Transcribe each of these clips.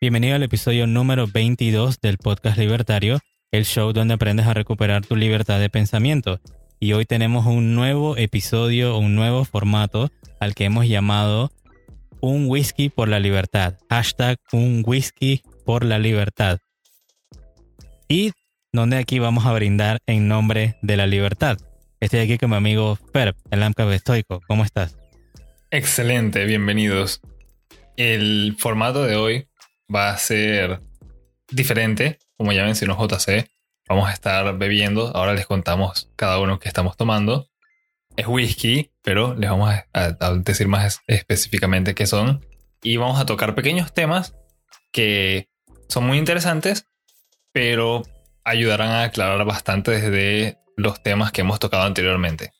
Bienvenido al episodio número 22 del podcast Libertario, el show donde aprendes a recuperar tu libertad de pensamiento. Y hoy tenemos un nuevo episodio, un nuevo formato al que hemos llamado Un whisky por la libertad. Hashtag Un whisky por la libertad. Y donde aquí vamos a brindar en nombre de la libertad. Estoy aquí con mi amigo Ferb, el AMCAP estoico. ¿Cómo estás? Excelente, bienvenidos. El formato de hoy va a ser diferente, como ya mencionó JC. Vamos a estar bebiendo, ahora les contamos cada uno que estamos tomando. Es whisky, pero les vamos a, decir más específicamente qué son. Y vamos a tocar pequeños temas que son muy interesantes, pero ayudarán a aclarar bastante desde los temas que hemos tocado anteriormente.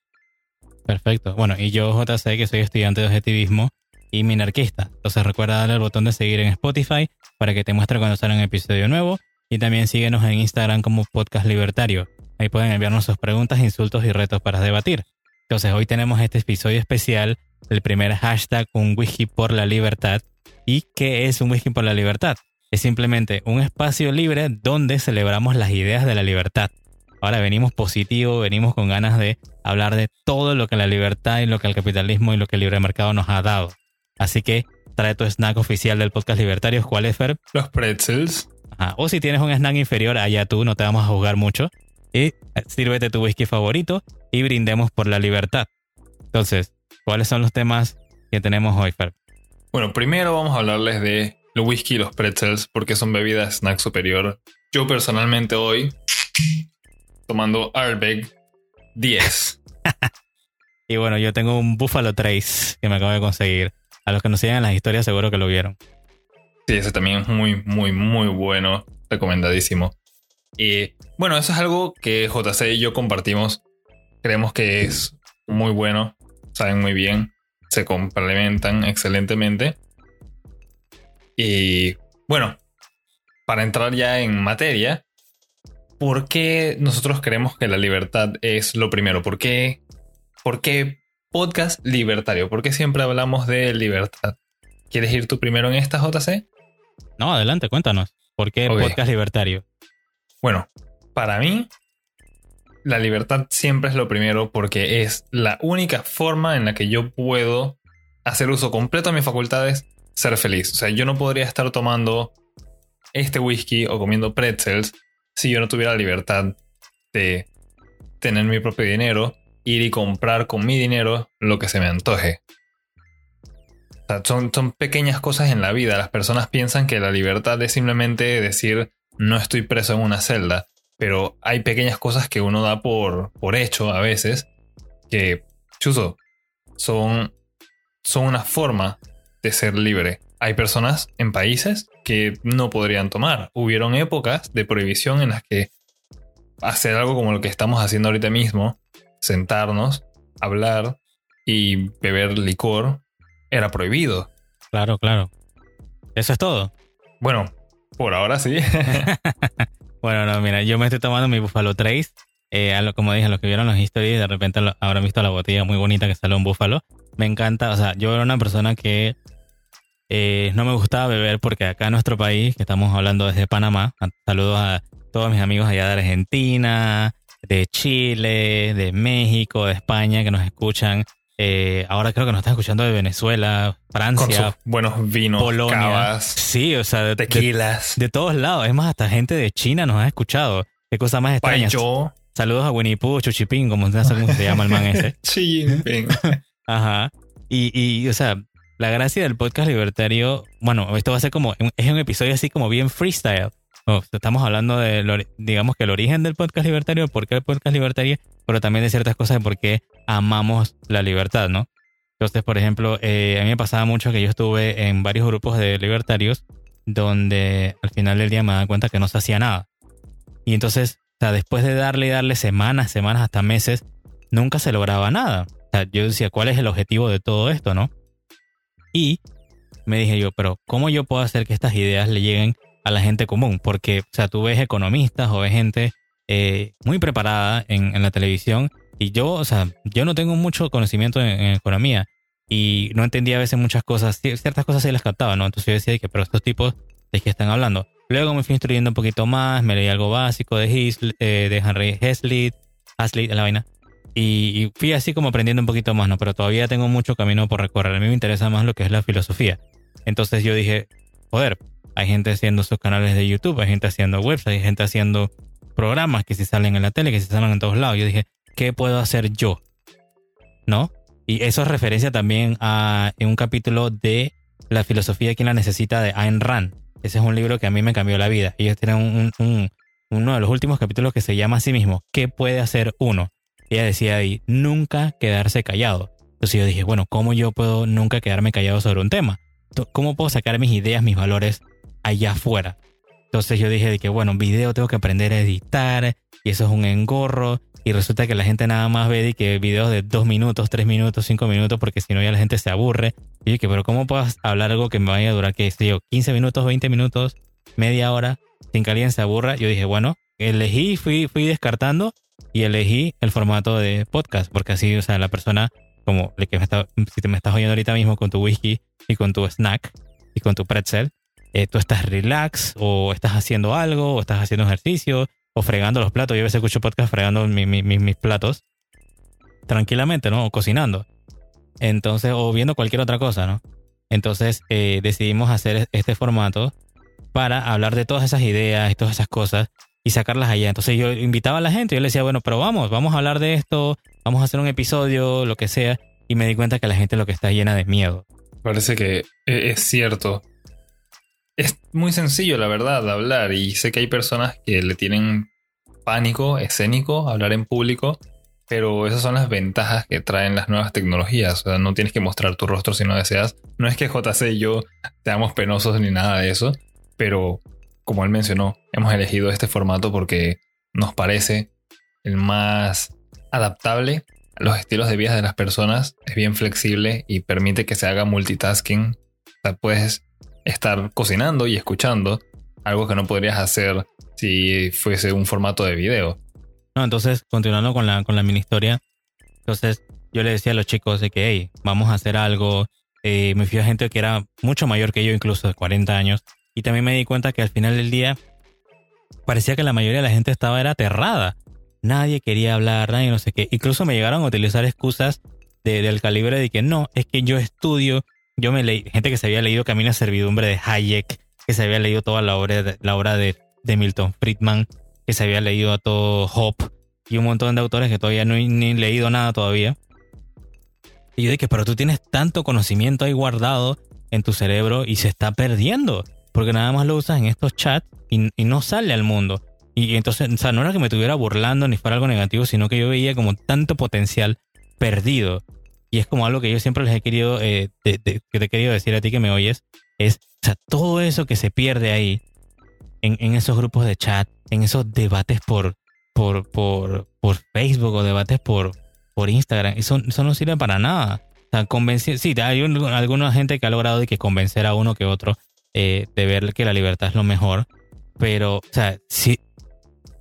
Perfecto. Bueno, y yo, JC, que soy estudiante de objetivismo y minarquista. Entonces recuerda darle al botón de seguir en Spotify para que te muestre cuando sale un episodio nuevo. Y también síguenos en Instagram como Podcast Libertario. Ahí pueden enviarnos sus preguntas, insultos y retos para debatir. Entonces hoy tenemos este episodio especial, el primer hashtag Un Whisky por la Libertad. ¿Y qué es un Whisky por la Libertad? Es simplemente un espacio libre donde celebramos las ideas de la libertad. Ahora venimos positivo, venimos con ganas de hablar de todo lo que la libertad y lo que el capitalismo y lo que el libre mercado nos ha dado. Así que trae tu snack oficial del podcast Libertarios. ¿Cuál es, Fer? Los pretzels. O si tienes un snack inferior, allá tú, no te vamos a juzgar mucho. Y eh, sírvete tu whisky favorito y brindemos por la libertad. Entonces, ¿cuáles son los temas que tenemos hoy, Fer? Bueno, primero vamos a hablarles de los whisky y los pretzels porque son bebidas snack superior. Yo personalmente hoy tomando Arbeg 10. y bueno, yo tengo un Buffalo Trace que me acabo de conseguir. A los que nos siguen en las historias seguro que lo vieron. Sí, ese también es muy, muy, muy bueno. Recomendadísimo. Y bueno, eso es algo que JC y yo compartimos. Creemos que es muy bueno. Saben muy bien. Se complementan excelentemente. Y bueno, para entrar ya en materia, ¿por qué nosotros creemos que la libertad es lo primero? ¿Por qué, por qué podcast libertario? ¿Por qué siempre hablamos de libertad? ¿Quieres ir tú primero en esta JC? No, adelante, cuéntanos. ¿Por qué podcast libertario? Bueno, para mí, la libertad siempre es lo primero porque es la única forma en la que yo puedo hacer uso completo de mis facultades, ser feliz. O sea, yo no podría estar tomando este whisky o comiendo pretzels si yo no tuviera la libertad de tener mi propio dinero, ir y comprar con mi dinero lo que se me antoje. son, son pequeñas cosas en la vida. Las personas piensan que la libertad es simplemente decir no estoy preso en una celda. Pero hay pequeñas cosas que uno da por, por hecho a veces que, chuzo, son, son una forma de ser libre. Hay personas en países que no podrían tomar. Hubieron épocas de prohibición en las que hacer algo como lo que estamos haciendo ahorita mismo, sentarnos, hablar y beber licor, era prohibido. Claro, claro. Eso es todo. Bueno, por ahora sí. bueno, no, mira, yo me estoy tomando mi Buffalo Trace. Eh, como dije, los que vieron las historias, de repente habrán visto la botella muy bonita que sale un búfalo. Me encanta, o sea, yo era una persona que eh, no me gustaba beber porque acá en nuestro país, que estamos hablando desde Panamá, saludos a todos mis amigos allá de Argentina, de Chile, de México, de España que nos escuchan. Eh, ahora creo que nos están escuchando de Venezuela, Francia, buenos vinos, Polonia. sí, o sea, de, tequilas. De, todos lados. Es más, hasta gente de China nos ha escuchado. Qué cosa más extraña. Saludos a Winnie Pooh, Chuchipín, como se llama el man ese. Chuchipín. Ajá. Y, y, o sea, la gracia del podcast libertario, bueno, esto va a ser como, es un episodio así como bien freestyle. Estamos hablando de, digamos que el origen del podcast libertario, por qué el podcast libertario, pero también de ciertas cosas de por qué amamos la libertad, ¿no? Entonces, por ejemplo, eh, a mí me pasaba mucho que yo estuve en varios grupos de libertarios donde al final del día me daba cuenta que no se hacía nada. Y entonces, o sea, después de darle y darle semanas, semanas, hasta meses, nunca se lograba nada. O sea, yo decía, ¿cuál es el objetivo de todo esto, no? Y me dije yo, pero ¿cómo yo puedo hacer que estas ideas le lleguen a la gente común? Porque, o sea, tú ves economistas o ves gente eh, muy preparada en, la televisión y yo, o sea, yo no tengo mucho conocimiento en, economía, y no entendía a veces muchas cosas, ciertas cosas sí las captaba, ¿no? Entonces yo decía que, pero estos tipos de qué están hablando. Luego me fui instruyendo un poquito más, me leí algo básico de, eh, de Henry Hazlitt, Hazlitt, la vaina, y, fui así como aprendiendo un poquito más, ¿no? Pero todavía tengo mucho camino por recorrer. A mí me interesa más lo que es la filosofía. Entonces yo dije, joder, hay gente haciendo sus canales de YouTube, hay gente haciendo webs, hay gente haciendo programas que se salen en la tele, que se salen en todos lados. Yo dije, ¿qué puedo hacer yo? ¿No? Y eso es referencia también a en un capítulo de La filosofía quien la necesita de Ayn Rand. Ese es un libro que a mí me cambió la vida. Ellos tienen uno de los últimos capítulos que se llama a sí mismo, ¿qué puede hacer uno? ella decía ahí, nunca quedarse callado. Entonces yo dije, bueno, ¿cómo yo puedo nunca quedarme callado sobre un tema? ¿Cómo puedo sacar mis ideas, mis valores allá afuera? Entonces yo dije de que, bueno, video tengo que aprender a editar y eso es un engorro y resulta que la gente nada más ve de que videos de dos minutos, tres minutos, cinco minutos porque si no ya la gente se aburre. Y dije, pero ¿cómo puedo hablar algo que me vaya a durar, qué sé yo, 15 minutos, 20 minutos, media hora sin que se aburra? Yo dije, bueno, elegí, fui, fui descartando y elegí el formato de podcast, porque así, o sea, la persona, como que me está, si te me estás oyendo ahorita mismo con tu whisky y con tu snack y con tu pretzel, eh, tú estás relax o estás haciendo algo o estás haciendo ejercicio o fregando los platos. Yo a veces escucho podcast fregando mis platos tranquilamente, ¿no? O cocinando. Entonces, o viendo cualquier otra cosa, ¿no? Entonces eh, decidimos hacer este formato para hablar de todas esas ideas y todas esas cosas y sacarlas allá. Entonces yo invitaba a la gente, yo le decía, bueno, pero vamos, vamos a hablar de esto, vamos a hacer un episodio, lo que sea, y me di cuenta que la gente lo que está llena de miedo. Parece que e-, es cierto. Es muy sencillo, la verdad, hablar, y sé que hay personas que le tienen pánico escénico hablar en público, pero esas son las ventajas que traen las nuevas tecnologías. O sea, no tienes que mostrar tu rostro si no deseas. No es que JC y yo seamos penosos ni nada de eso, pero como él mencionó, hemos elegido este formato porque nos parece el más adaptable a los estilos de vida de las personas, es bien flexible y permite que se haga multitasking. O sea, puedes estar cocinando y escuchando, algo que no podrías hacer si fuese un formato de video. No, entonces, continuando con la, con la mini historia, entonces yo le decía a los chicos de que, hey, vamos a hacer algo. Eh, me fui a gente que era mucho mayor que yo, incluso de 40 años, y también me di cuenta que al final del día parecía que la mayoría de la gente estaba aterrada. Nadie quería hablar, nadie no sé qué. Incluso me llegaron a utilizar excusas del calibre de que no, es que yo estudio, yo me leí, gente que se había leído Camino a Servidumbre de Hayek, que se había leído toda la obra de, la obra de, Milton Friedman, que se había leído a todo Hope y un montón de autores que todavía no he ni leído nada todavía. Y yo dije, pero tú tienes tanto conocimiento ahí guardado en tu cerebro y se está perdiendo porque nada más lo usas en estos chats y, no sale al mundo. Y entonces, o sea, no era que me estuviera burlando ni fuera algo negativo, sino que yo veía como tanto potencial perdido. Y es como algo que yo siempre les he querido, eh, que te he querido decir a ti que me oyes, es, todo eso que se pierde ahí, en, esos grupos de chat, en esos debates por, por, por, por Facebook o debates por, por Instagram, eso, eso no sirve para nada. Convencer, sí, hay alguna gente que ha logrado de que convencer a uno que otro eh, de ver que la libertad es lo mejor. Pero, o sea, si,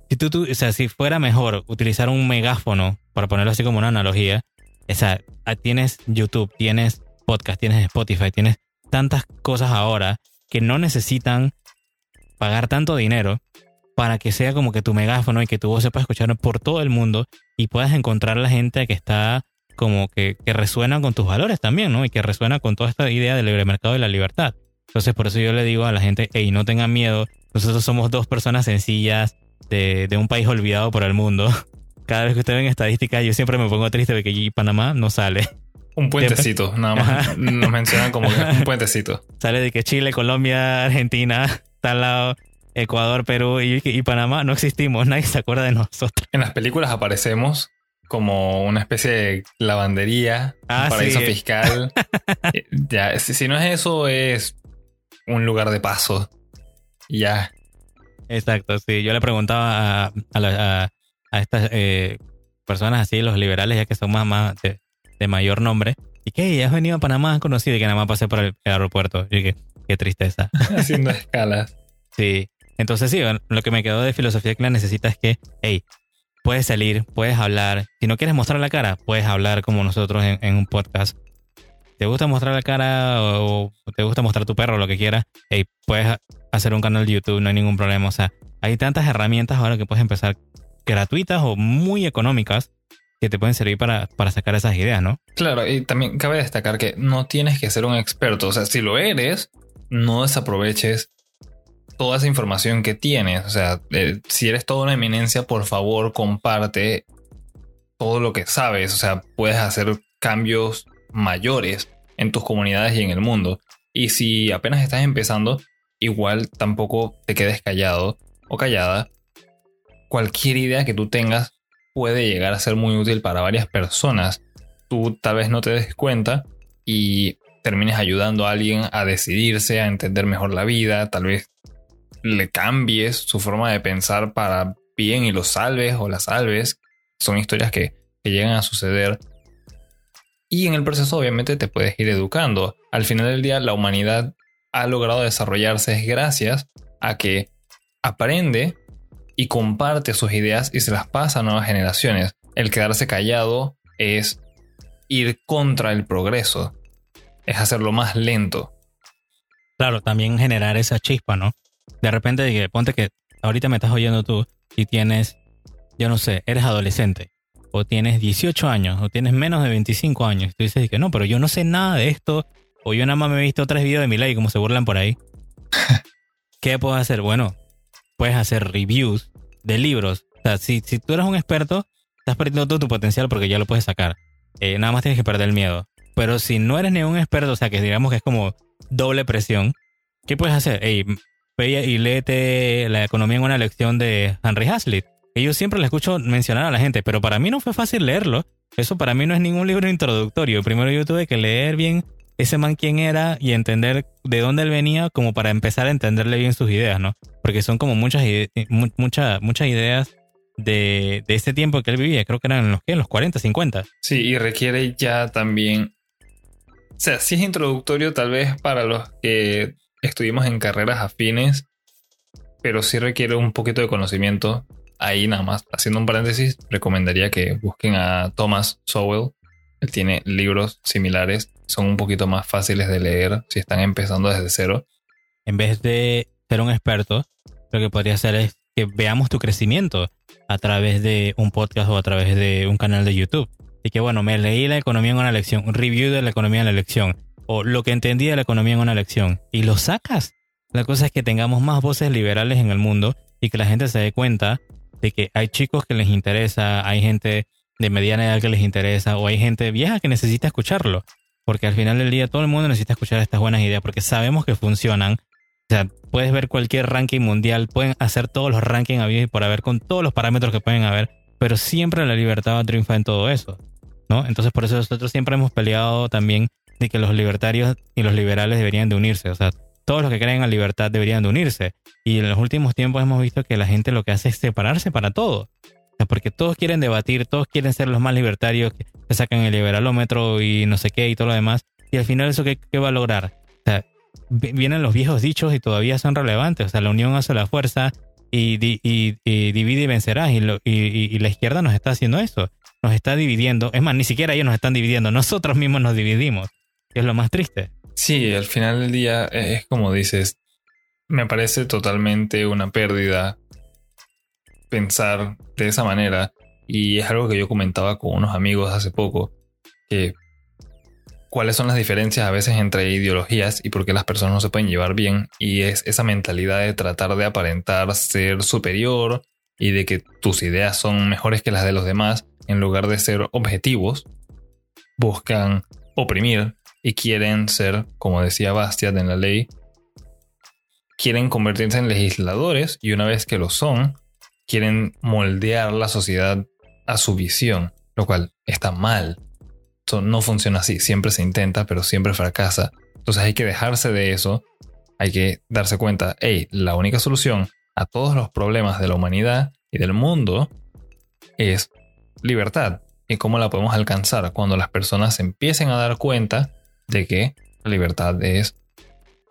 si, tú, o sea, si fuera mejor utilizar un megáfono, para ponerlo así como una analogía, o sea, ah, tienes YouTube, tienes podcast, tienes Spotify, tienes tantas cosas ahora que no necesitan pagar tanto dinero para que sea como que tu megáfono y que tu voz se pueda escuchar por todo el mundo y puedas encontrar la gente que está como que, que resuena con tus valores también, ¿no? Y que resuena con toda esta idea del libre mercado y la libertad. Entonces, por eso yo le digo a la gente, hey, no tengan miedo. Nosotros somos dos personas sencillas de, un país olvidado por el mundo. Cada vez que ustedes ven estadísticas, yo siempre me pongo triste de que Panamá no sale. Un puentecito, nada más. Nos mencionan como un puentecito. Sale de que Chile, Colombia, Argentina, está al lado, Ecuador, Perú y, Panamá no existimos. Nadie se acuerda de nosotros. En las películas aparecemos como una especie de lavandería, ah, paraíso fiscal. Eh, ya, si, no es eso, es un lugar de paso. ya. Exacto, sí. Yo le preguntaba a, a, a, estas eh, personas así, los liberales, ya que son más, más de, mayor nombre, y que has venido a Panamá, has conocido y que nada más pasé por el, aeropuerto. Y que qué tristeza. Haciendo escalas. Sí. Entonces sí, lo que me quedó de filosofía que la necesita es que, hey, puedes salir, puedes hablar. Si no quieres mostrar la cara, puedes hablar como nosotros en, en un podcast te gusta mostrar la cara o, te gusta mostrar tu perro o lo que quieras, hey, puedes hacer un canal de YouTube, no hay ningún problema. O sea, hay tantas herramientas ahora que puedes empezar gratuitas o muy económicas que te pueden servir para, para sacar esas ideas, ¿no? Claro, y también cabe destacar que no tienes que ser un experto. O sea, si lo eres, no desaproveches toda esa información que tienes. O sea, eh, si eres toda una eminencia, por favor, comparte todo lo que sabes. O sea, puedes hacer cambios mayores en tus comunidades y en el mundo. Y si apenas estás empezando, igual tampoco te quedes callado o callada. Cualquier idea que tú tengas puede llegar a ser muy útil para varias personas. Tú tal vez no te des cuenta y termines ayudando a alguien a decidirse, a entender mejor la vida, tal vez le cambies su forma de pensar para bien y lo salves o la salves. Son historias que, llegan a suceder. Y en el proceso obviamente te puedes ir educando. Al final del día la humanidad ha logrado desarrollarse gracias a que aprende y comparte sus ideas y se las pasa a nuevas generaciones. El quedarse callado es ir contra el progreso, es hacerlo más lento. Claro, también generar esa chispa, ¿no? de repente, ponte que ahorita me estás oyendo tú y tienes, yo no sé, eres adolescente, o tienes 18 años, o tienes menos de 25 años, y tú dices que no, pero yo no sé nada de esto, o yo nada más me he visto tres videos de mi y como se burlan por ahí. ¿Qué puedo hacer? Bueno, puedes hacer reviews de libros. O sea, si, si tú eres un experto, estás perdiendo todo tu potencial porque ya lo puedes sacar. Eh, nada más tienes que perder el miedo. Pero si no eres ni un experto, o sea, que digamos que es como doble presión, ¿qué puedes hacer? Hey, ve y léete La economía en una lección de Henry Hazlitt. Que yo siempre le escucho mencionar a la gente, pero para mí no fue fácil leerlo. Eso para mí no es ningún libro introductorio. Primero yo tuve que leer bien ese man quién era y entender de dónde él venía como para empezar a entenderle bien sus ideas, ¿no? Porque son como muchas, muchas, muchas ideas de, de ese tiempo que él vivía. Creo que eran los, en los 40, 50. Sí, y requiere ya también... O sea, si es introductorio tal vez para los que estuvimos en carreras afines, pero sí requiere un poquito de conocimiento. Ahí nada más, haciendo un paréntesis, recomendaría que busquen a Thomas Sowell. Él tiene libros similares, son un poquito más fáciles de leer si están empezando desde cero. En vez de ser un experto, lo que podría hacer es que veamos tu crecimiento a través de un podcast o a través de un canal de YouTube. Y que bueno, me leí la economía en una lección, review de la economía en la lección o lo que entendí de la economía en una lección y lo sacas. La cosa es que tengamos más voces liberales en el mundo y que la gente se dé cuenta de que hay chicos que les interesa, hay gente de mediana edad que les interesa o hay gente vieja que necesita escucharlo. Porque al final del día todo el mundo necesita escuchar estas buenas ideas porque sabemos que funcionan. O sea, puedes ver cualquier ranking mundial, pueden hacer todos los rankings habidos y por haber con todos los parámetros que pueden haber, pero siempre la libertad va a triunfar en todo eso. ¿no? Entonces por eso nosotros siempre hemos peleado también de que los libertarios y los liberales deberían de unirse. O sea, todos los que creen en la libertad deberían de unirse. Y en los últimos tiempos hemos visto que la gente lo que hace es separarse para todo. O sea, porque todos quieren debatir, todos quieren ser los más libertarios, que sacan el liberalómetro y no sé qué y todo lo demás. Y al final eso qué, va a lograr? O sea, vienen los viejos dichos y todavía son relevantes. O sea, la unión hace la fuerza y, divide y vencerás. Y, y, la izquierda nos está haciendo eso. Nos está dividiendo. Es más, ni siquiera ellos nos están dividiendo. Nosotros mismos nos dividimos es lo más triste. Sí, al final del día eh, es como dices, me parece totalmente una pérdida pensar de esa manera y es algo que yo comentaba con unos amigos hace poco, que cuáles son las diferencias a veces entre ideologías y por qué las personas no se pueden llevar bien y es esa mentalidad de tratar de aparentar ser superior y de que tus ideas son mejores que las de los demás en lugar de ser objetivos, buscan oprimir, y quieren ser, como decía Bastiat en la ley, quieren convertirse en legisladores y una vez que lo son, quieren moldear la sociedad a su visión, lo cual está mal. Eso no funciona así, siempre se intenta, pero siempre fracasa. Entonces hay que dejarse de eso, hay que darse cuenta, hey, la única solución a todos los problemas de la humanidad y del mundo es libertad. ¿Y cómo la podemos alcanzar? Cuando las personas empiecen a dar cuenta de que la libertad es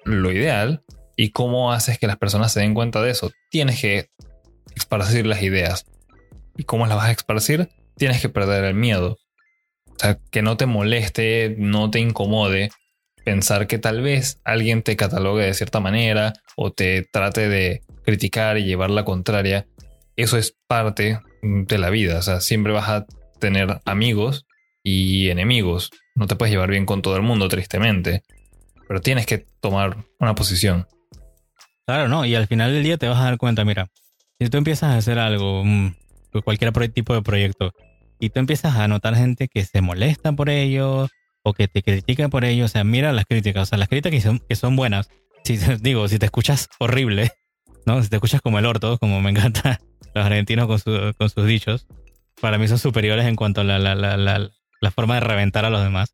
lo ideal y cómo haces que las personas se den cuenta de eso. Tienes que esparcir las ideas. ¿Y cómo las vas a esparcir? Tienes que perder el miedo. O sea, que no te moleste, no te incomode pensar que tal vez alguien te catalogue de cierta manera o te trate de criticar y llevar la contraria. Eso es parte de la vida. O sea, siempre vas a tener amigos y enemigos. No te puedes llevar bien con todo el mundo, tristemente. Pero tienes que tomar una posición. Claro, no. Y al final del día te vas a dar cuenta, mira, si tú empiezas a hacer algo, mm, cualquier tipo de proyecto, y tú empiezas a notar gente que se molesta por ello o que te critica por ello, o sea, mira las críticas, o sea, las críticas que son, que son buenas. Si digo, si te escuchas horrible, ¿no? Si te escuchas como el orto, como me encanta los argentinos con, con sus dichos, para mí son superiores en cuanto a la, la, la, la, forma de reventar a los demás.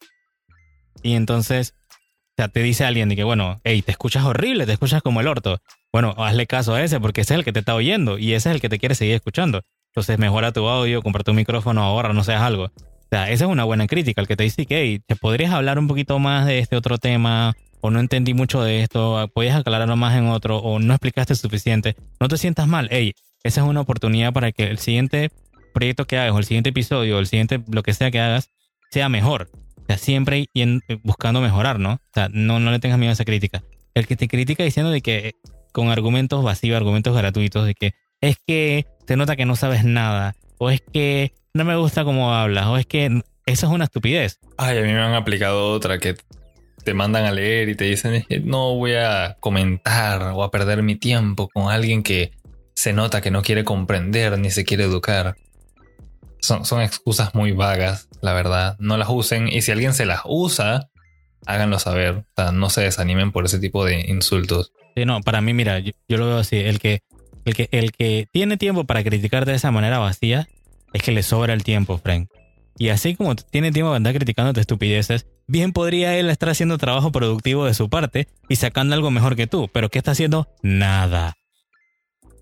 Y entonces, o sea, te dice alguien de que, bueno, hey, te escuchas horrible, te escuchas como el orto. Bueno, hazle caso a ese porque ese es el que te está oyendo y ese es el que te quiere seguir escuchando. Entonces mejora tu audio, compra tu micrófono ahora, no seas algo. O sea, esa es una buena crítica, el que te dice que, hey, ¿te podrías hablar un poquito más de este otro tema? O no entendí mucho de esto, podías aclararlo más en otro, o no explicaste suficiente. No te sientas mal, hey, esa es una oportunidad para que el siguiente proyecto que hagas, o el siguiente episodio, o el siguiente, lo que sea que hagas, sea mejor. O sea, siempre y buscando mejorar, ¿no? O sea, no, no le tengas miedo a esa crítica. El que te critica diciendo de que con argumentos vacíos, argumentos gratuitos, de que es que se nota que no sabes nada, o es que no me gusta cómo hablas, o es que eso es una estupidez. Ay, a mí me han aplicado otra que te mandan a leer y te dicen, no voy a comentar o a perder mi tiempo con alguien que se nota que no quiere comprender ni se quiere educar. Son, son excusas muy vagas, la verdad. No las usen y si alguien se las usa, háganlo saber. O sea, no se desanimen por ese tipo de insultos. Sí, no, para mí, mira, yo, lo veo así. El que el que, el que tiene tiempo para criticar de esa manera vacía es que le sobra el tiempo, Frank. Y así como tiene tiempo para andar criticando tus estupideces, bien podría él estar haciendo trabajo productivo de su parte y sacando algo mejor que tú. Pero ¿qué está haciendo? Nada.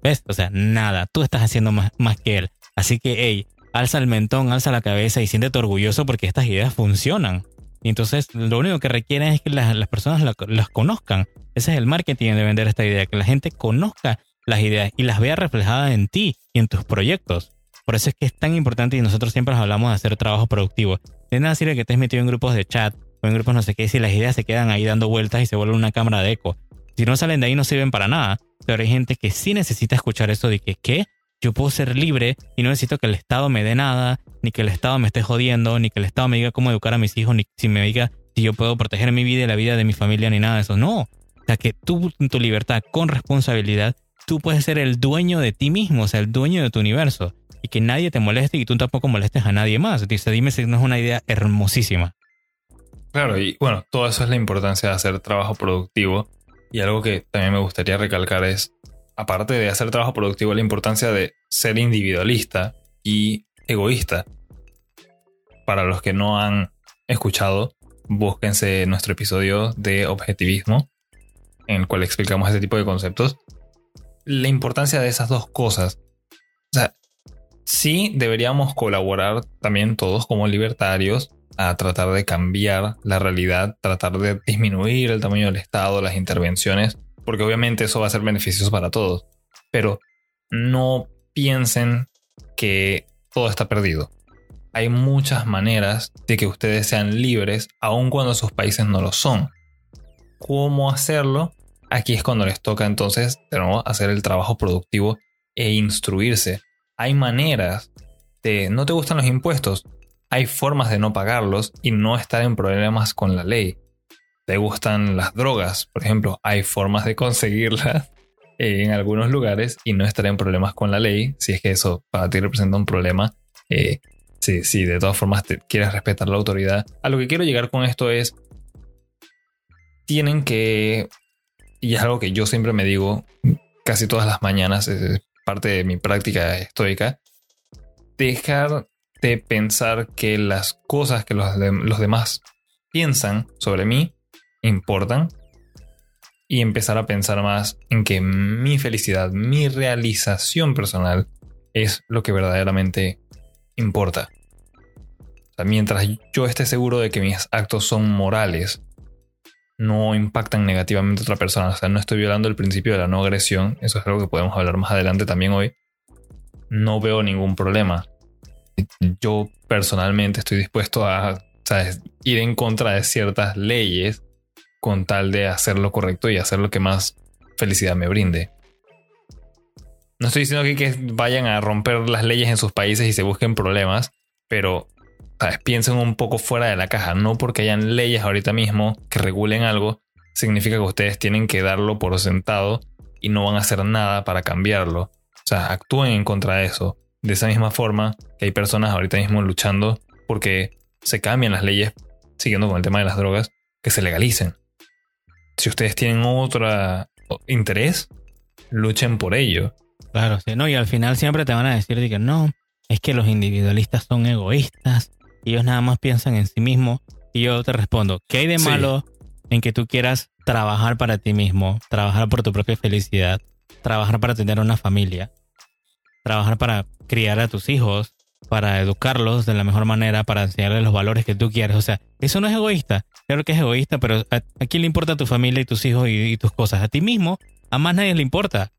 ¿Ves? O sea, nada. Tú estás haciendo más, más que él. Así que, hey, alza el mentón, alza la cabeza y siéntete orgulloso porque estas ideas funcionan. Y entonces lo único que requieren es que las, personas las conozcan. Ese es el marketing de vender esta idea, que la gente conozca las ideas y las vea reflejadas en ti y en tus proyectos. Por eso es que es tan importante y nosotros siempre hablamos de hacer trabajo productivo. De nada sirve que estés metido en grupos de chat o en grupos no sé qué si las ideas se quedan ahí dando vueltas y se vuelven una cámara de eco. Si no salen de ahí no sirven para nada. Pero hay gente que sí necesita escuchar eso de que, ¿qué? Yo puedo ser libre y no necesito que el Estado me dé nada, ni que el Estado me esté jodiendo, ni que el Estado me diga cómo educar a mis hijos, ni si me diga si yo puedo proteger mi vida y la vida de mi familia, ni nada de eso. No. O sea, que tú, tu libertad con responsabilidad, tú puedes ser el dueño de ti mismo, o sea, el dueño de tu universo. Y que nadie te moleste y tú tampoco molestes a nadie más. Dice, dime si no es una idea hermosísima. Claro, y bueno, todo eso es la importancia de hacer trabajo productivo. Y algo que también me gustaría recalcar es, aparte de hacer trabajo productivo, la importancia de ser individualista y egoísta. Para los que no han escuchado, búsquense nuestro episodio de objetivismo, en el cual explicamos ese tipo de conceptos la importancia de esas dos cosas. O sea, sí deberíamos colaborar también todos como libertarios a tratar de cambiar la realidad, tratar de disminuir el tamaño del Estado, las intervenciones, porque obviamente eso va a ser beneficioso para todos. Pero no piensen que todo está perdido. Hay muchas maneras de que ustedes sean libres, aun cuando sus países no lo son. ¿Cómo hacerlo? Aquí es cuando les toca entonces hacer el trabajo productivo e instruirse. Hay maneras de no te gustan los impuestos, hay formas de no pagarlos y no estar en problemas con la ley. Te gustan las drogas, por ejemplo, hay formas de conseguirlas en algunos lugares y no estar en problemas con la ley, si es que eso para ti representa un problema. Eh, si, de todas formas te quieres respetar la autoridad. A lo que quiero llegar con esto es, tienen que y es algo que yo siempre me digo casi todas las mañanas, es parte de mi práctica estoica, dejar de pensar que las cosas que los, los demás piensan sobre mí importan y empezar a pensar más en que mi felicidad, mi realización personal es lo que verdaderamente importa. mientras yo esté seguro de que mis actos son morales no impactan negativamente a otra persona. O sea, no estoy violando el principio de la no agresión. Eso es algo que podemos hablar más adelante también hoy. No veo ningún problema. yo personalmente estoy dispuesto a ir en contra de ciertas leyes con tal de hacer lo correcto y hacer lo que más felicidad me brinde. No estoy diciendo aquí que vayan a romper las leyes en sus países y se busquen problemas, pero piensen un poco fuera de la caja. No porque hayan leyes ahorita mismo que regulen algo, significa que ustedes tienen que darlo por sentado y no van a hacer nada para cambiarlo. O sea, actúen en contra de eso. De esa misma forma que hay personas ahorita mismo luchando porque se cambien las leyes, siguiendo con el tema de las drogas, que se legalicen. Si ustedes tienen otro interés, luchen por ello. Claro, sí. No, y al final siempre te van a decir que no, es que los individualistas son egoístas, ellos nada más piensan en sí mismos. Y yo te respondo, ¿qué hay de malo en que tú quieras trabajar para ti mismo, trabajar por tu propia felicidad, trabajar para tener una familia, trabajar para criar a tus hijos, para educarlos de la mejor manera, para enseñarles los valores que tú quieres. O sea, eso no es egoísta. Claro que es egoísta, pero ¿a, quién le importa tu familia y tus hijos y, tus cosas? A ti mismo, a más nadie le importa.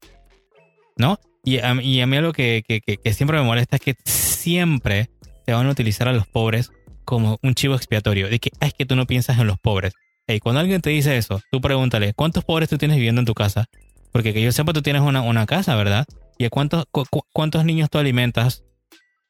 ¿No? Y a, y a mí algo que, que, siempre me molesta es que siempre te van a utilizar a los pobres como un chivo expiatorio. De que es que tú no piensas en los pobres. Y cuando alguien te dice eso, tú pregúntale, ¿cuántos pobres tú tienes viviendo en tu casa? Porque que yo sepa, tú tienes una, una casa, ¿verdad? ¿Y a cuántos, cuántos niños tú alimentas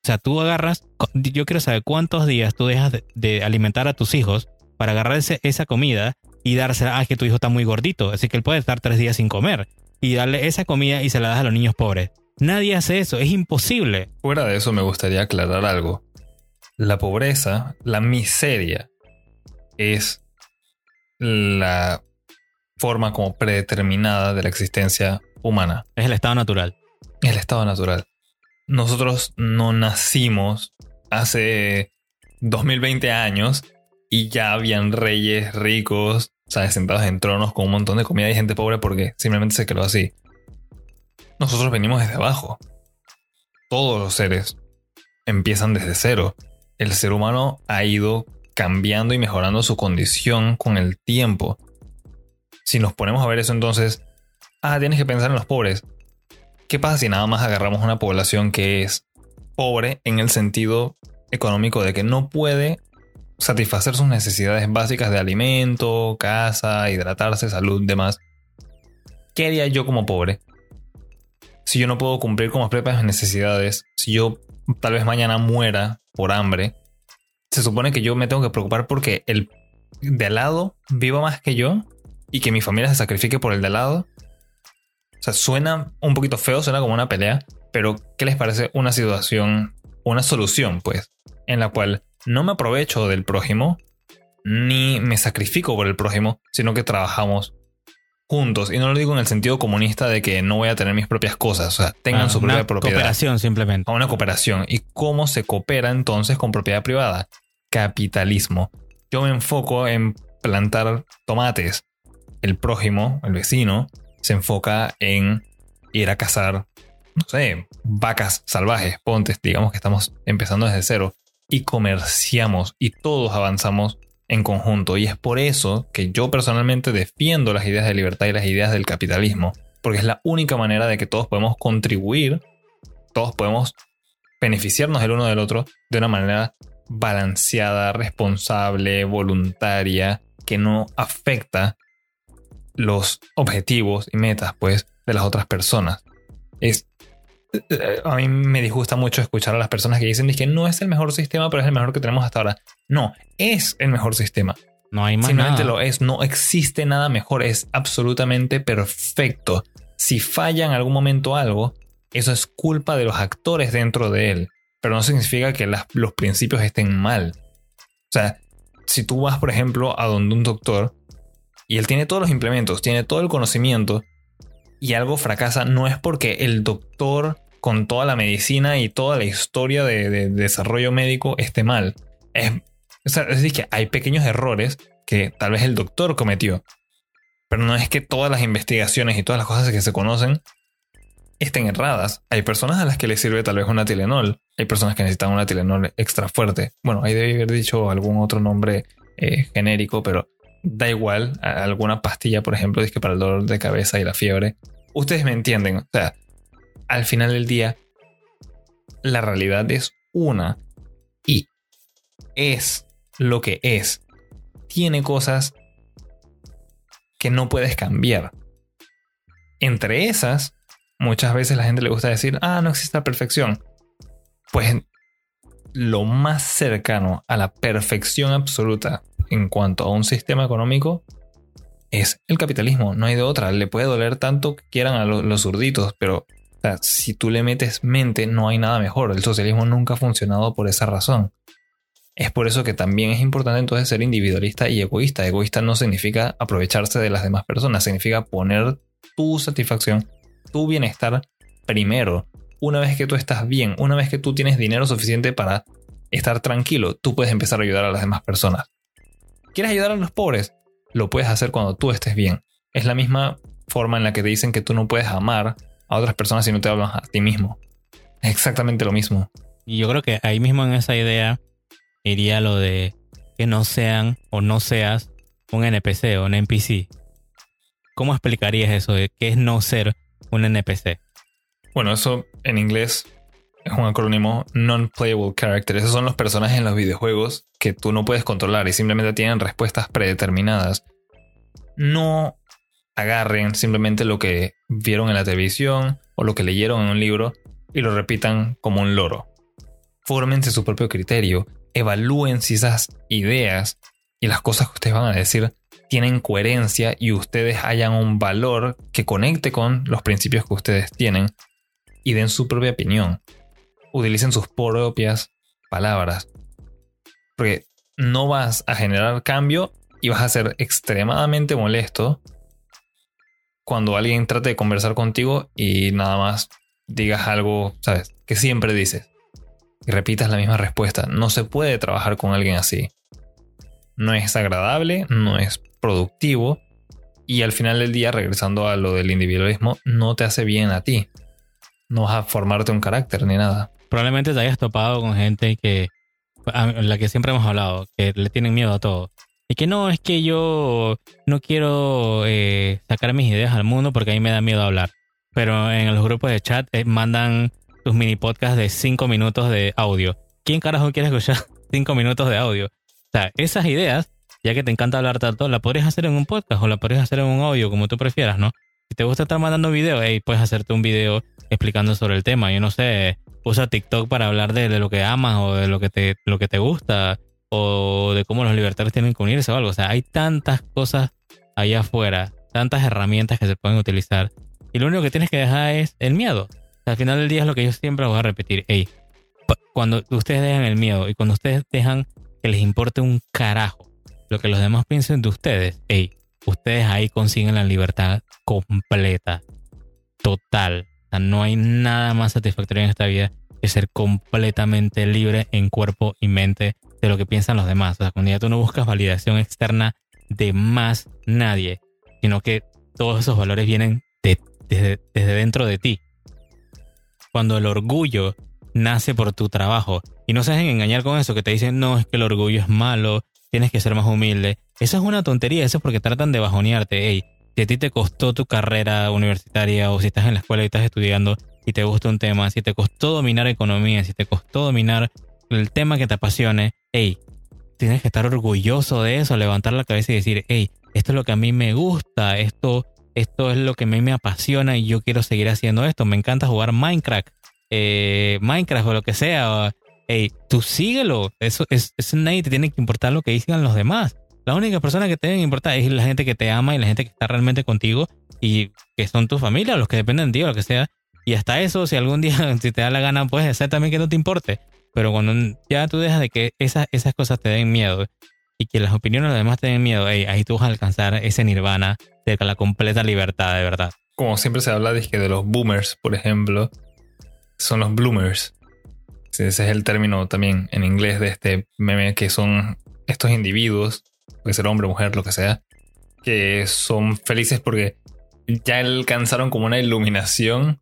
o sea, tú agarras, yo quiero saber cuántos días tú dejas de, alimentar a tus hijos para agarrar esa comida y dársela, ah, que tu hijo está muy gordito, así que él puede estar tres días sin comer y darle esa comida y se la das a los niños pobres. Nadie hace eso, es imposible. Fuera de eso me gustaría aclarar algo. La pobreza, la miseria, es la forma como predeterminada de la existencia humana. Es el estado natural. Es el estado natural nosotros no nacimos hace 2020 años y ya habían reyes ricos, ¿sabes? Sentados en tronos con un montón de comida y gente pobre porque simplemente se quedó así. Nosotros venimos desde abajo. Todos los seres empiezan desde cero. El ser humano ha ido cambiando y mejorando su condición con el tiempo. Si nos ponemos a ver eso entonces, ah, tienes que pensar en los pobres. ¿Qué pasa si nada más agarramos una población que es pobre en el sentido económico de que no puede satisfacer sus necesidades básicas de alimento, casa, hidratarse, salud, demás? ¿Qué haría yo como pobre? Si yo no puedo cumplir con mis propias necesidades, si yo tal vez mañana muera por hambre, se supone que yo me tengo que preocupar porque el de al lado viva más que yo y que mi familia se sacrifique por el de al lado. O sea, suena un poquito feo, suena como una pelea, pero ¿qué les parece una situación, una solución, pues, en la cual no me aprovecho del prójimo, ni me sacrifico por el prójimo, sino que trabajamos juntos. Y no lo digo en el sentido comunista de que no voy a tener mis propias cosas, o sea, tengan ah, su propia propiedad. Cooperación simplemente. Una cooperación. ¿Y cómo se coopera entonces con propiedad privada? Capitalismo. Yo me enfoco en plantar tomates. El prójimo, el vecino, se enfoca en ir a cazar, no sé, vacas salvajes, pontes, digamos que estamos empezando desde cero, y comerciamos y todos avanzamos en conjunto. Y es por eso que yo personalmente defiendo las ideas de libertad y las ideas del capitalismo, porque es la única manera de que todos podemos contribuir, todos podemos beneficiarnos el uno del otro de una manera balanceada, responsable, voluntaria, que no afecta los objetivos y metas, pues, de las otras personas. A mí me disgusta mucho escuchar a las personas que dicen que no es el mejor sistema, pero es el mejor que tenemos hasta ahora. No, es el mejor sistema. No hay más Simplemente lo es. No existe nada mejor. Es absolutamente perfecto. Si falla en algún momento algo, eso es culpa de los actores dentro de él. Pero no significa que los principios estén mal. O sea, si tú vas, por ejemplo, a donde un doctor y él tiene todos los implementos, tiene todo el conocimiento y algo fracasa, no es porque el doctor con toda la medicina y toda la historia de, desarrollo médico esté mal. Es, es decir, que hay pequeños errores que tal vez el doctor cometió. Pero no es que todas las investigaciones y todas las cosas que se conocen estén erradas. Hay personas a las que les sirve tal vez una Tilenol. Hay personas que necesitan una Tilenol extra fuerte. Bueno, ahí debe haber dicho algún otro nombre eh, genérico, pero da igual, alguna pastilla, por ejemplo, que para el dolor de cabeza y la fiebre. Ustedes me entienden, o sea, al final del día, la realidad es una y es lo que es, tiene cosas que no puedes cambiar. Entre esas, muchas veces la gente le gusta decir, ah, no existe la perfección. Pues lo más cercano a la perfección absoluta en cuanto a un sistema económico es el capitalismo. No hay de otra. Le puede doler tanto que quieran a los, zurditos, pero si tú le metes mente, no hay nada mejor. El socialismo nunca ha funcionado por esa razón. Es por eso que también es importante entonces ser individualista y egoísta. Egoísta no significa aprovecharse de las demás personas, significa poner tu satisfacción, tu bienestar primero. Una vez que tú estás bien, una vez que tú tienes dinero suficiente para estar tranquilo, tú puedes empezar a ayudar a las demás personas. ¿Quieres ayudar a los pobres? Lo puedes hacer cuando tú estés bien. Es la misma forma en la que te dicen que tú no puedes amar a otras personas si no te hablas a ti mismo. Es exactamente lo mismo. Y yo creo que ahí mismo en esa idea iría lo de que no sean o no seas un NPC o un NPC. ¿Cómo explicarías eso de qué es no ser un NPC? Bueno, eso en inglés es un acrónimo Non-Playable Character. Esos son los personajes en los videojuegos que tú no puedes controlar y simplemente tienen respuestas predeterminadas. No agarren simplemente lo que vieron en la televisión o lo que leyeron en un libro y lo repitan como un loro. Fórmense su propio criterio, evalúen si esas ideas y las cosas que ustedes van a decir tienen coherencia y ustedes hayan un valor que conecte con los principios que ustedes tienen y den su propia opinión utilicen sus propias palabras. Porque no vas a generar cambio y vas a ser extremadamente molesto cuando alguien trate de conversar contigo y nada más digas algo, ¿sabes? Que siempre dices. Y repitas la misma respuesta. No se puede trabajar con alguien así. No es agradable, no es productivo. Y al final del día, regresando a lo del individualismo, no te hace bien a ti. No vas a formarte un carácter ni nada probablemente te hayas topado con gente que, la que siempre hemos hablado, que le tienen miedo a todo. Y que no, es que yo no quiero eh, sacar mis ideas al mundo porque a mí me da miedo hablar. Pero en los grupos de chat eh, mandan tus mini podcasts de 5 minutos de audio. ¿Quién carajo quiere escuchar 5 minutos de audio? O sea, esas ideas, ya que te encanta hablar tanto, la podrías hacer en un podcast o la podrías hacer en un audio, como tú prefieras, ¿no? Si te gusta estar mandando video, hey, puedes hacerte un video explicando sobre el tema. Yo no sé, usa TikTok para hablar de, lo que amas o de lo que, te, lo que te gusta o de cómo los libertarios tienen que unirse o algo. O sea, hay tantas cosas allá afuera, tantas herramientas que se pueden utilizar. Y lo único que tienes que dejar es el miedo. al final del día es lo que yo siempre voy a repetir. Hey, cuando ustedes dejan el miedo y cuando ustedes dejan que les importe un carajo lo que los demás piensen de ustedes, hey, ustedes ahí consiguen la libertad completa, total. O sea, no hay nada más satisfactorio en esta vida que ser completamente libre en cuerpo y mente de lo que piensan los demás. O sea, cuando ya tú no buscas validación externa de más nadie, sino que todos esos valores vienen desde, desde dentro de ti. Cuando el orgullo nace por tu trabajo y no se dejen engañar con eso, que te dicen, no, es que el orgullo es malo, tienes que ser más humilde. Eso es una tontería, eso es porque tratan de bajonearte. Hey, si a ti te costó tu carrera universitaria o si estás en la escuela y estás estudiando y te gusta un tema, si te costó dominar economía, si te costó dominar el tema que te apasione, hey, tienes que estar orgulloso de eso, levantar la cabeza y decir, hey, esto es lo que a mí me gusta, esto, esto es lo que a mí me apasiona y yo quiero seguir haciendo esto. Me encanta jugar Minecraft, eh, Minecraft o lo que sea. Hey, tú síguelo. Eso es, es nadie te tiene que importar lo que digan los demás. La única persona que te debe importar es la gente que te ama y la gente que está realmente contigo y que son tu familia, los que dependen de ti o lo que sea. Y hasta eso, si algún día, si te da la gana, puedes hacer también que no te importe. Pero cuando ya tú dejas de que esas, esas cosas te den miedo y que las opiniones de los demás te den miedo, ahí tú vas a alcanzar ese nirvana de la completa libertad, de verdad. Como siempre se habla de, de los boomers, por ejemplo, son los bloomers. Ese es el término también en inglés de este meme, que son estos individuos puede ser hombre, mujer, lo que sea, que son felices porque ya alcanzaron como una iluminación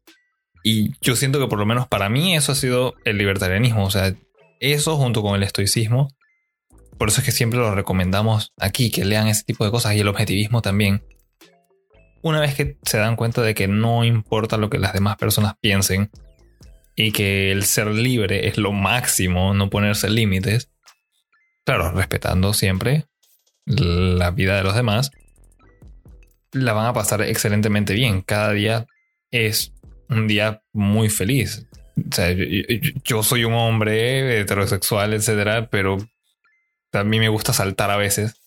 y yo siento que por lo menos para mí eso ha sido el libertarianismo, o sea, eso junto con el estoicismo, por eso es que siempre lo recomendamos aquí, que lean ese tipo de cosas y el objetivismo también. Una vez que se dan cuenta de que no importa lo que las demás personas piensen, y que el ser libre es lo máximo, no ponerse límites. Claro, respetando siempre la vida de los demás, la van a pasar excelentemente bien. Cada día es un día muy feliz. O sea, yo, soy un hombre heterosexual, etcétera, pero a mí me gusta saltar a veces.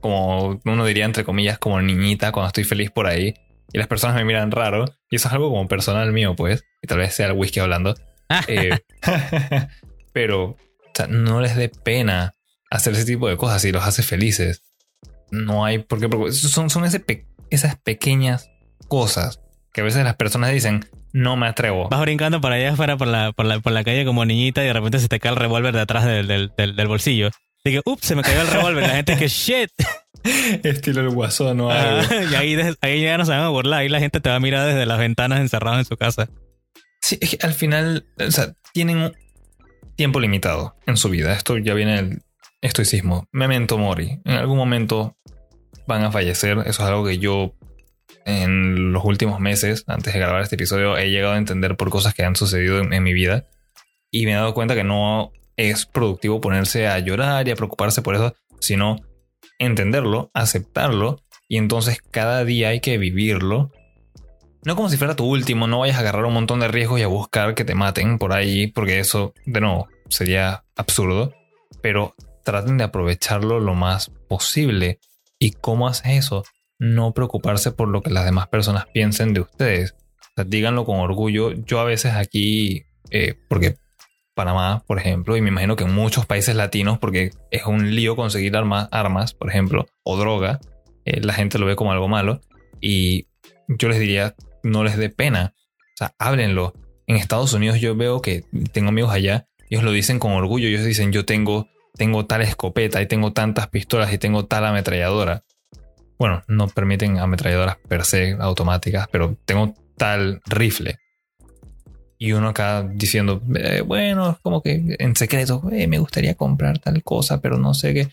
Como uno diría, entre comillas, como niñita cuando estoy feliz por ahí. Y las personas me miran raro. Y eso es algo como personal mío, pues. Y tal vez sea el whisky hablando. Eh, pero o sea, no les dé pena hacer ese tipo de cosas y los hace felices. No hay por qué. Son, son esas pequeñas cosas que a veces las personas dicen, no me atrevo. Vas brincando por allá afuera por la, por la, por la calle como niñita y de repente se te cae el revólver de atrás del, del, del, bolsillo. Que, ups, se me cayó el revólver. La gente que, shit. Estilo el guasón o algo. y ahí, ahí ya no se van a burlar. Ahí la gente te va a mirar desde las ventanas encerrado en su casa. Sí, es que al final, o sea, tienen tiempo limitado en su vida. Esto ya viene estoicismo. Memento mori. En algún momento van a fallecer. Eso es algo que yo en los últimos meses, antes de grabar este episodio, he llegado a entender por cosas que han sucedido en, mi vida. Y me he dado cuenta que no es productivo ponerse a llorar y a preocuparse por eso, sino entenderlo, aceptarlo y entonces cada día hay que vivirlo. No como si fuera tu último, no vayas a agarrar un montón de riesgos y a buscar que te maten por ahí, porque eso, de nuevo, sería absurdo. Pero traten de aprovecharlo lo más posible. ¿Y cómo haces eso? no preocuparse por lo que las demás personas piensen de ustedes. díganlo con orgullo. Yo a veces aquí, eh, porque Panamá, por ejemplo, y me imagino que en muchos países latinos, porque es un lío conseguir armas, armas por ejemplo, o droga, eh, la gente lo ve como algo malo. Y yo les diría, no les dé pena. O sea, háblenlo. En Estados Unidos yo veo que tengo amigos allá, ellos lo dicen con orgullo, ellos dicen, yo tengo, tengo tal escopeta y tengo tantas pistolas y tengo tal ametralladora bueno, no permiten ametralladoras per se automáticas, pero tengo tal rifle. Y uno acá diciendo, eh, bueno, como que en secreto, eh, me gustaría comprar tal cosa, pero no sé qué.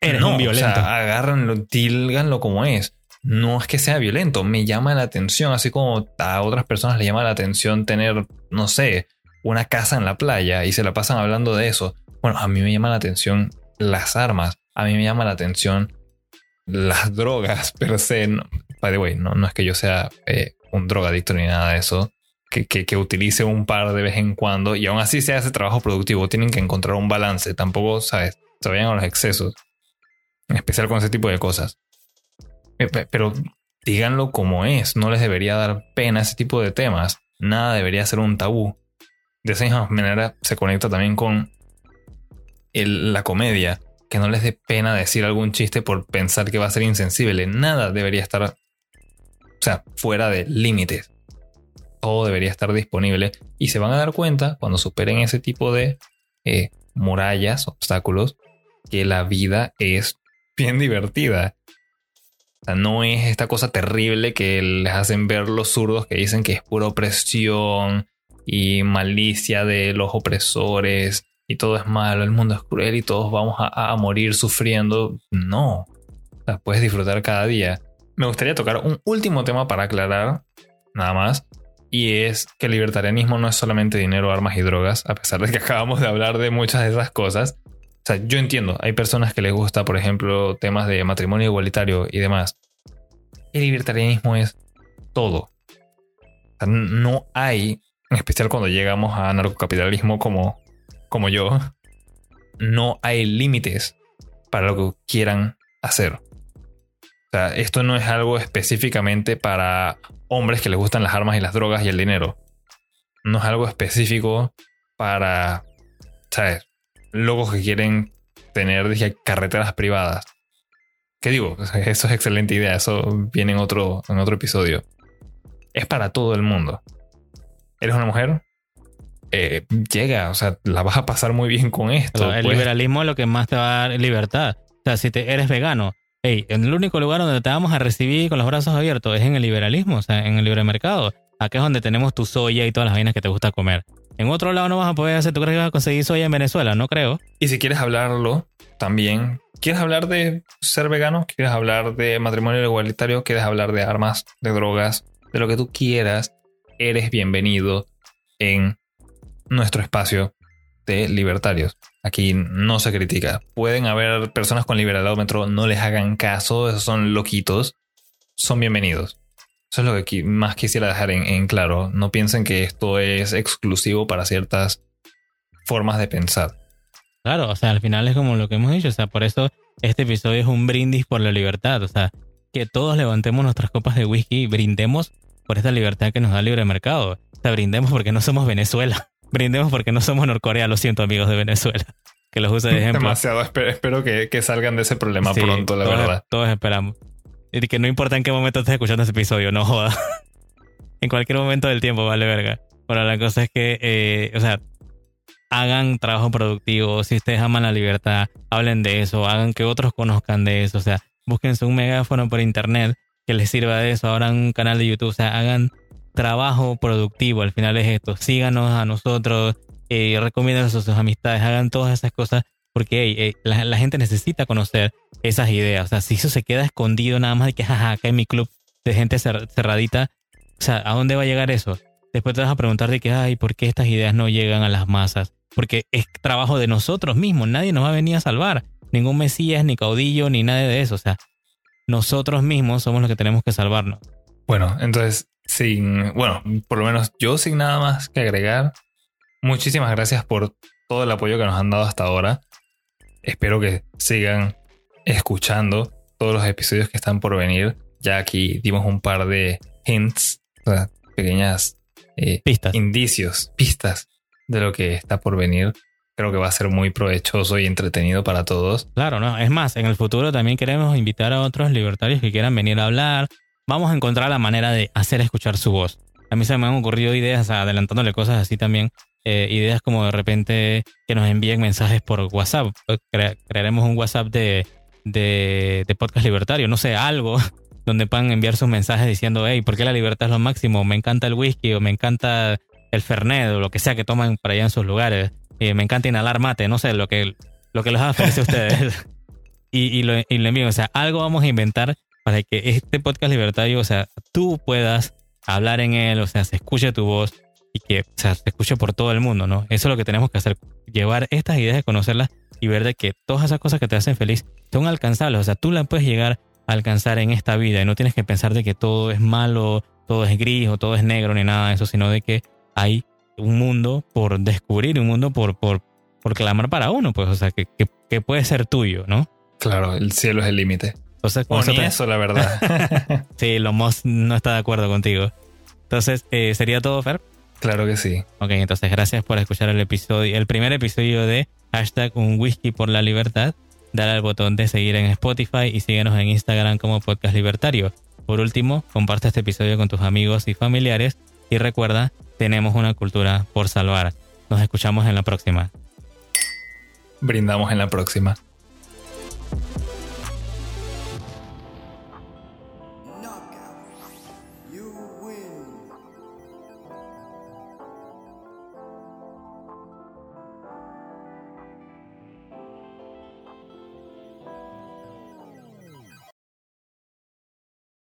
Eres no, un violento. O sea, agárranlo, díganlo como es. No es que sea violento, me llama la atención, así como a otras personas le llama la atención tener, no sé, una casa en la playa y se la pasan hablando de eso. Bueno, a mí me llama la atención las armas, a mí me llama la atención las drogas per se, no, by the way, no, es que yo sea eh, un drogadicto ni nada de eso, que, que, utilice un par de vez en cuando y aún así se hace trabajo productivo, tienen que encontrar un balance, tampoco, ¿sabes? Se a los excesos, en especial con ese tipo de cosas. Eh, pero díganlo como es, no les debería dar pena ese tipo de temas, nada debería ser un tabú. De esa misma manera se conecta también con la comedia que no les dé pena decir algún chiste por pensar que va a ser insensible. Nada debería estar, o sea, fuera de límites. Todo debería estar disponible y se van a dar cuenta cuando superen ese tipo de eh, murallas, obstáculos, que la vida es bien divertida. O sea, no es esta cosa terrible que les hacen ver los zurdos que dicen que es pura opresión y malicia de los opresores y todo es malo, el mundo es cruel y todos vamos a, morir sufriendo. No, las puedes disfrutar cada día. Me gustaría tocar un último tema para aclarar, nada más, y es que el libertarianismo no es solamente dinero, armas y drogas, a pesar de que acabamos de hablar de muchas de esas cosas. O sea, yo entiendo, hay personas que les gusta, por ejemplo, temas de matrimonio igualitario y demás. El libertarianismo es todo. O sea, no hay, en especial cuando llegamos a narcocapitalismo como como yo, no hay límites para lo que quieran hacer. O sea, esto no es algo específicamente para hombres que les gustan las armas y las drogas y el dinero. No es algo específico para, ¿sabes? Locos que quieren tener dije, carreteras privadas. ¿Qué digo? Eso es excelente idea. Eso viene en otro, en otro episodio. Es para todo el mundo. ¿Eres una mujer? Eh, llega, o sea, la vas a pasar muy bien con esto. el pues. liberalismo es lo que más te va a dar libertad. O sea, si te, eres vegano, hey, en el único lugar donde te vamos a recibir con los brazos abiertos es en el liberalismo, o sea, en el libre mercado. Aquí es donde tenemos tu soya y todas las vainas que te gusta comer. En otro lado no vas a poder hacer, ¿tú crees que vas a conseguir soya en Venezuela? No creo. Y si quieres hablarlo, también, ¿quieres hablar de ser vegano? ¿Quieres hablar de matrimonio igualitario? ¿Quieres hablar de armas, de drogas, de lo que tú quieras? Eres bienvenido en nuestro espacio de libertarios. Aquí no se critica. Pueden haber personas con liberalómetro, no les hagan caso, esos son loquitos. Son bienvenidos. Eso es lo que más quisiera dejar en, claro. No piensen que esto es exclusivo para ciertas formas de pensar. Claro, o sea, al final es como lo que hemos dicho. O sea, por eso este episodio es un brindis por la libertad. O sea, que todos levantemos nuestras copas de whisky y brindemos por esta libertad que nos da el libre mercado. O sea, brindemos porque no somos Venezuela. Brindemos porque no somos Norcorea, lo siento amigos de Venezuela. Que los use de ejemplo. Demasiado, espero, que, salgan de ese problema pronto, la verdad. Todos esperamos. Y que no importa en qué momento estés escuchando este episodio, no joda. en cualquier momento del tiempo, vale verga. Bueno, la cosa es que, eh, o sea, hagan trabajo productivo. Si ustedes aman la libertad, hablen de eso. Hagan que otros conozcan de eso. O sea, búsquense un megáfono por internet que les sirva de eso. Abran un canal de YouTube. O sea, hagan trabajo productivo. Al final es esto. Síganos a nosotros. Eh, recomienden a sus, amistades. Hagan todas esas cosas porque la, la, gente necesita conocer esas ideas. O sea, si eso se queda escondido nada más de que, jaja, acá en mi club de gente cerradita, o sea, ¿a dónde va a llegar eso? Después te vas a preguntar de que, ay, ¿por qué estas ideas no llegan a las masas? Porque es trabajo de nosotros mismos, nadie nos va a venir a salvar. Ningún mesías, ni caudillo, ni nada de eso. O sea, nosotros mismos somos los que tenemos que salvarnos. Bueno, entonces, sin, bueno, por lo menos yo sin nada más que agregar, muchísimas gracias por todo el apoyo que nos han dado hasta ahora. Espero que sigan escuchando todos los episodios que están por venir. Ya aquí dimos un par de hints, o sea, pequeñas eh, pistas. indicios, pistas de lo que está por venir. Creo que va a ser muy provechoso y entretenido para todos. Claro, no. Es más, en el futuro también queremos invitar a otros libertarios que quieran venir a hablar. Vamos a encontrar la manera de hacer escuchar su voz. A mí se me han ocurrido ideas, adelantándole cosas así también, eh, ideas como de repente que nos envíen mensajes por WhatsApp. crearemos un WhatsApp de, de, podcast libertario, no sé, algo donde puedan enviar sus mensajes diciendo, hey, ¿por qué la libertad es lo máximo? Me encanta el whisky o me encanta el fernet o lo que sea que toman para allá en sus lugares. me encanta inhalar mate, no sé, lo que, lo que les haga feliz a ustedes. y, y, lo, y lo envío, o sea, algo vamos a inventar para que este podcast libertario, o sea, tú puedas hablar en él, o sea, se escuche tu voz y que se escuche por todo el mundo, ¿no? Eso es lo que tenemos que hacer, llevar estas ideas, conocerlas y ver de que todas esas cosas que te hacen feliz son alcanzables, o sea, tú las puedes llegar a alcanzar en esta vida y no tienes que pensar de que todo es malo, todo es gris o todo es negro ni nada de eso, sino de que hay un mundo por descubrir, un mundo por, por, por clamar para uno, pues, o sea, que, que, puede ser tuyo, ¿no? Claro, el cielo es el límite. Entonces, con eso, eso, la verdad. sí, Lomos no está de acuerdo contigo. Entonces, eh, ¿sería todo, Fer? Claro que sí. Ok, entonces gracias por escuchar el episodio, el primer episodio de hashtag un whisky por la libertad. Dale al botón de seguir en Spotify y síguenos en Instagram como Podcast Libertario. Por último, comparte este episodio con tus amigos y familiares y recuerda, tenemos una cultura por salvar. Nos escuchamos en la próxima. Brindamos en la próxima.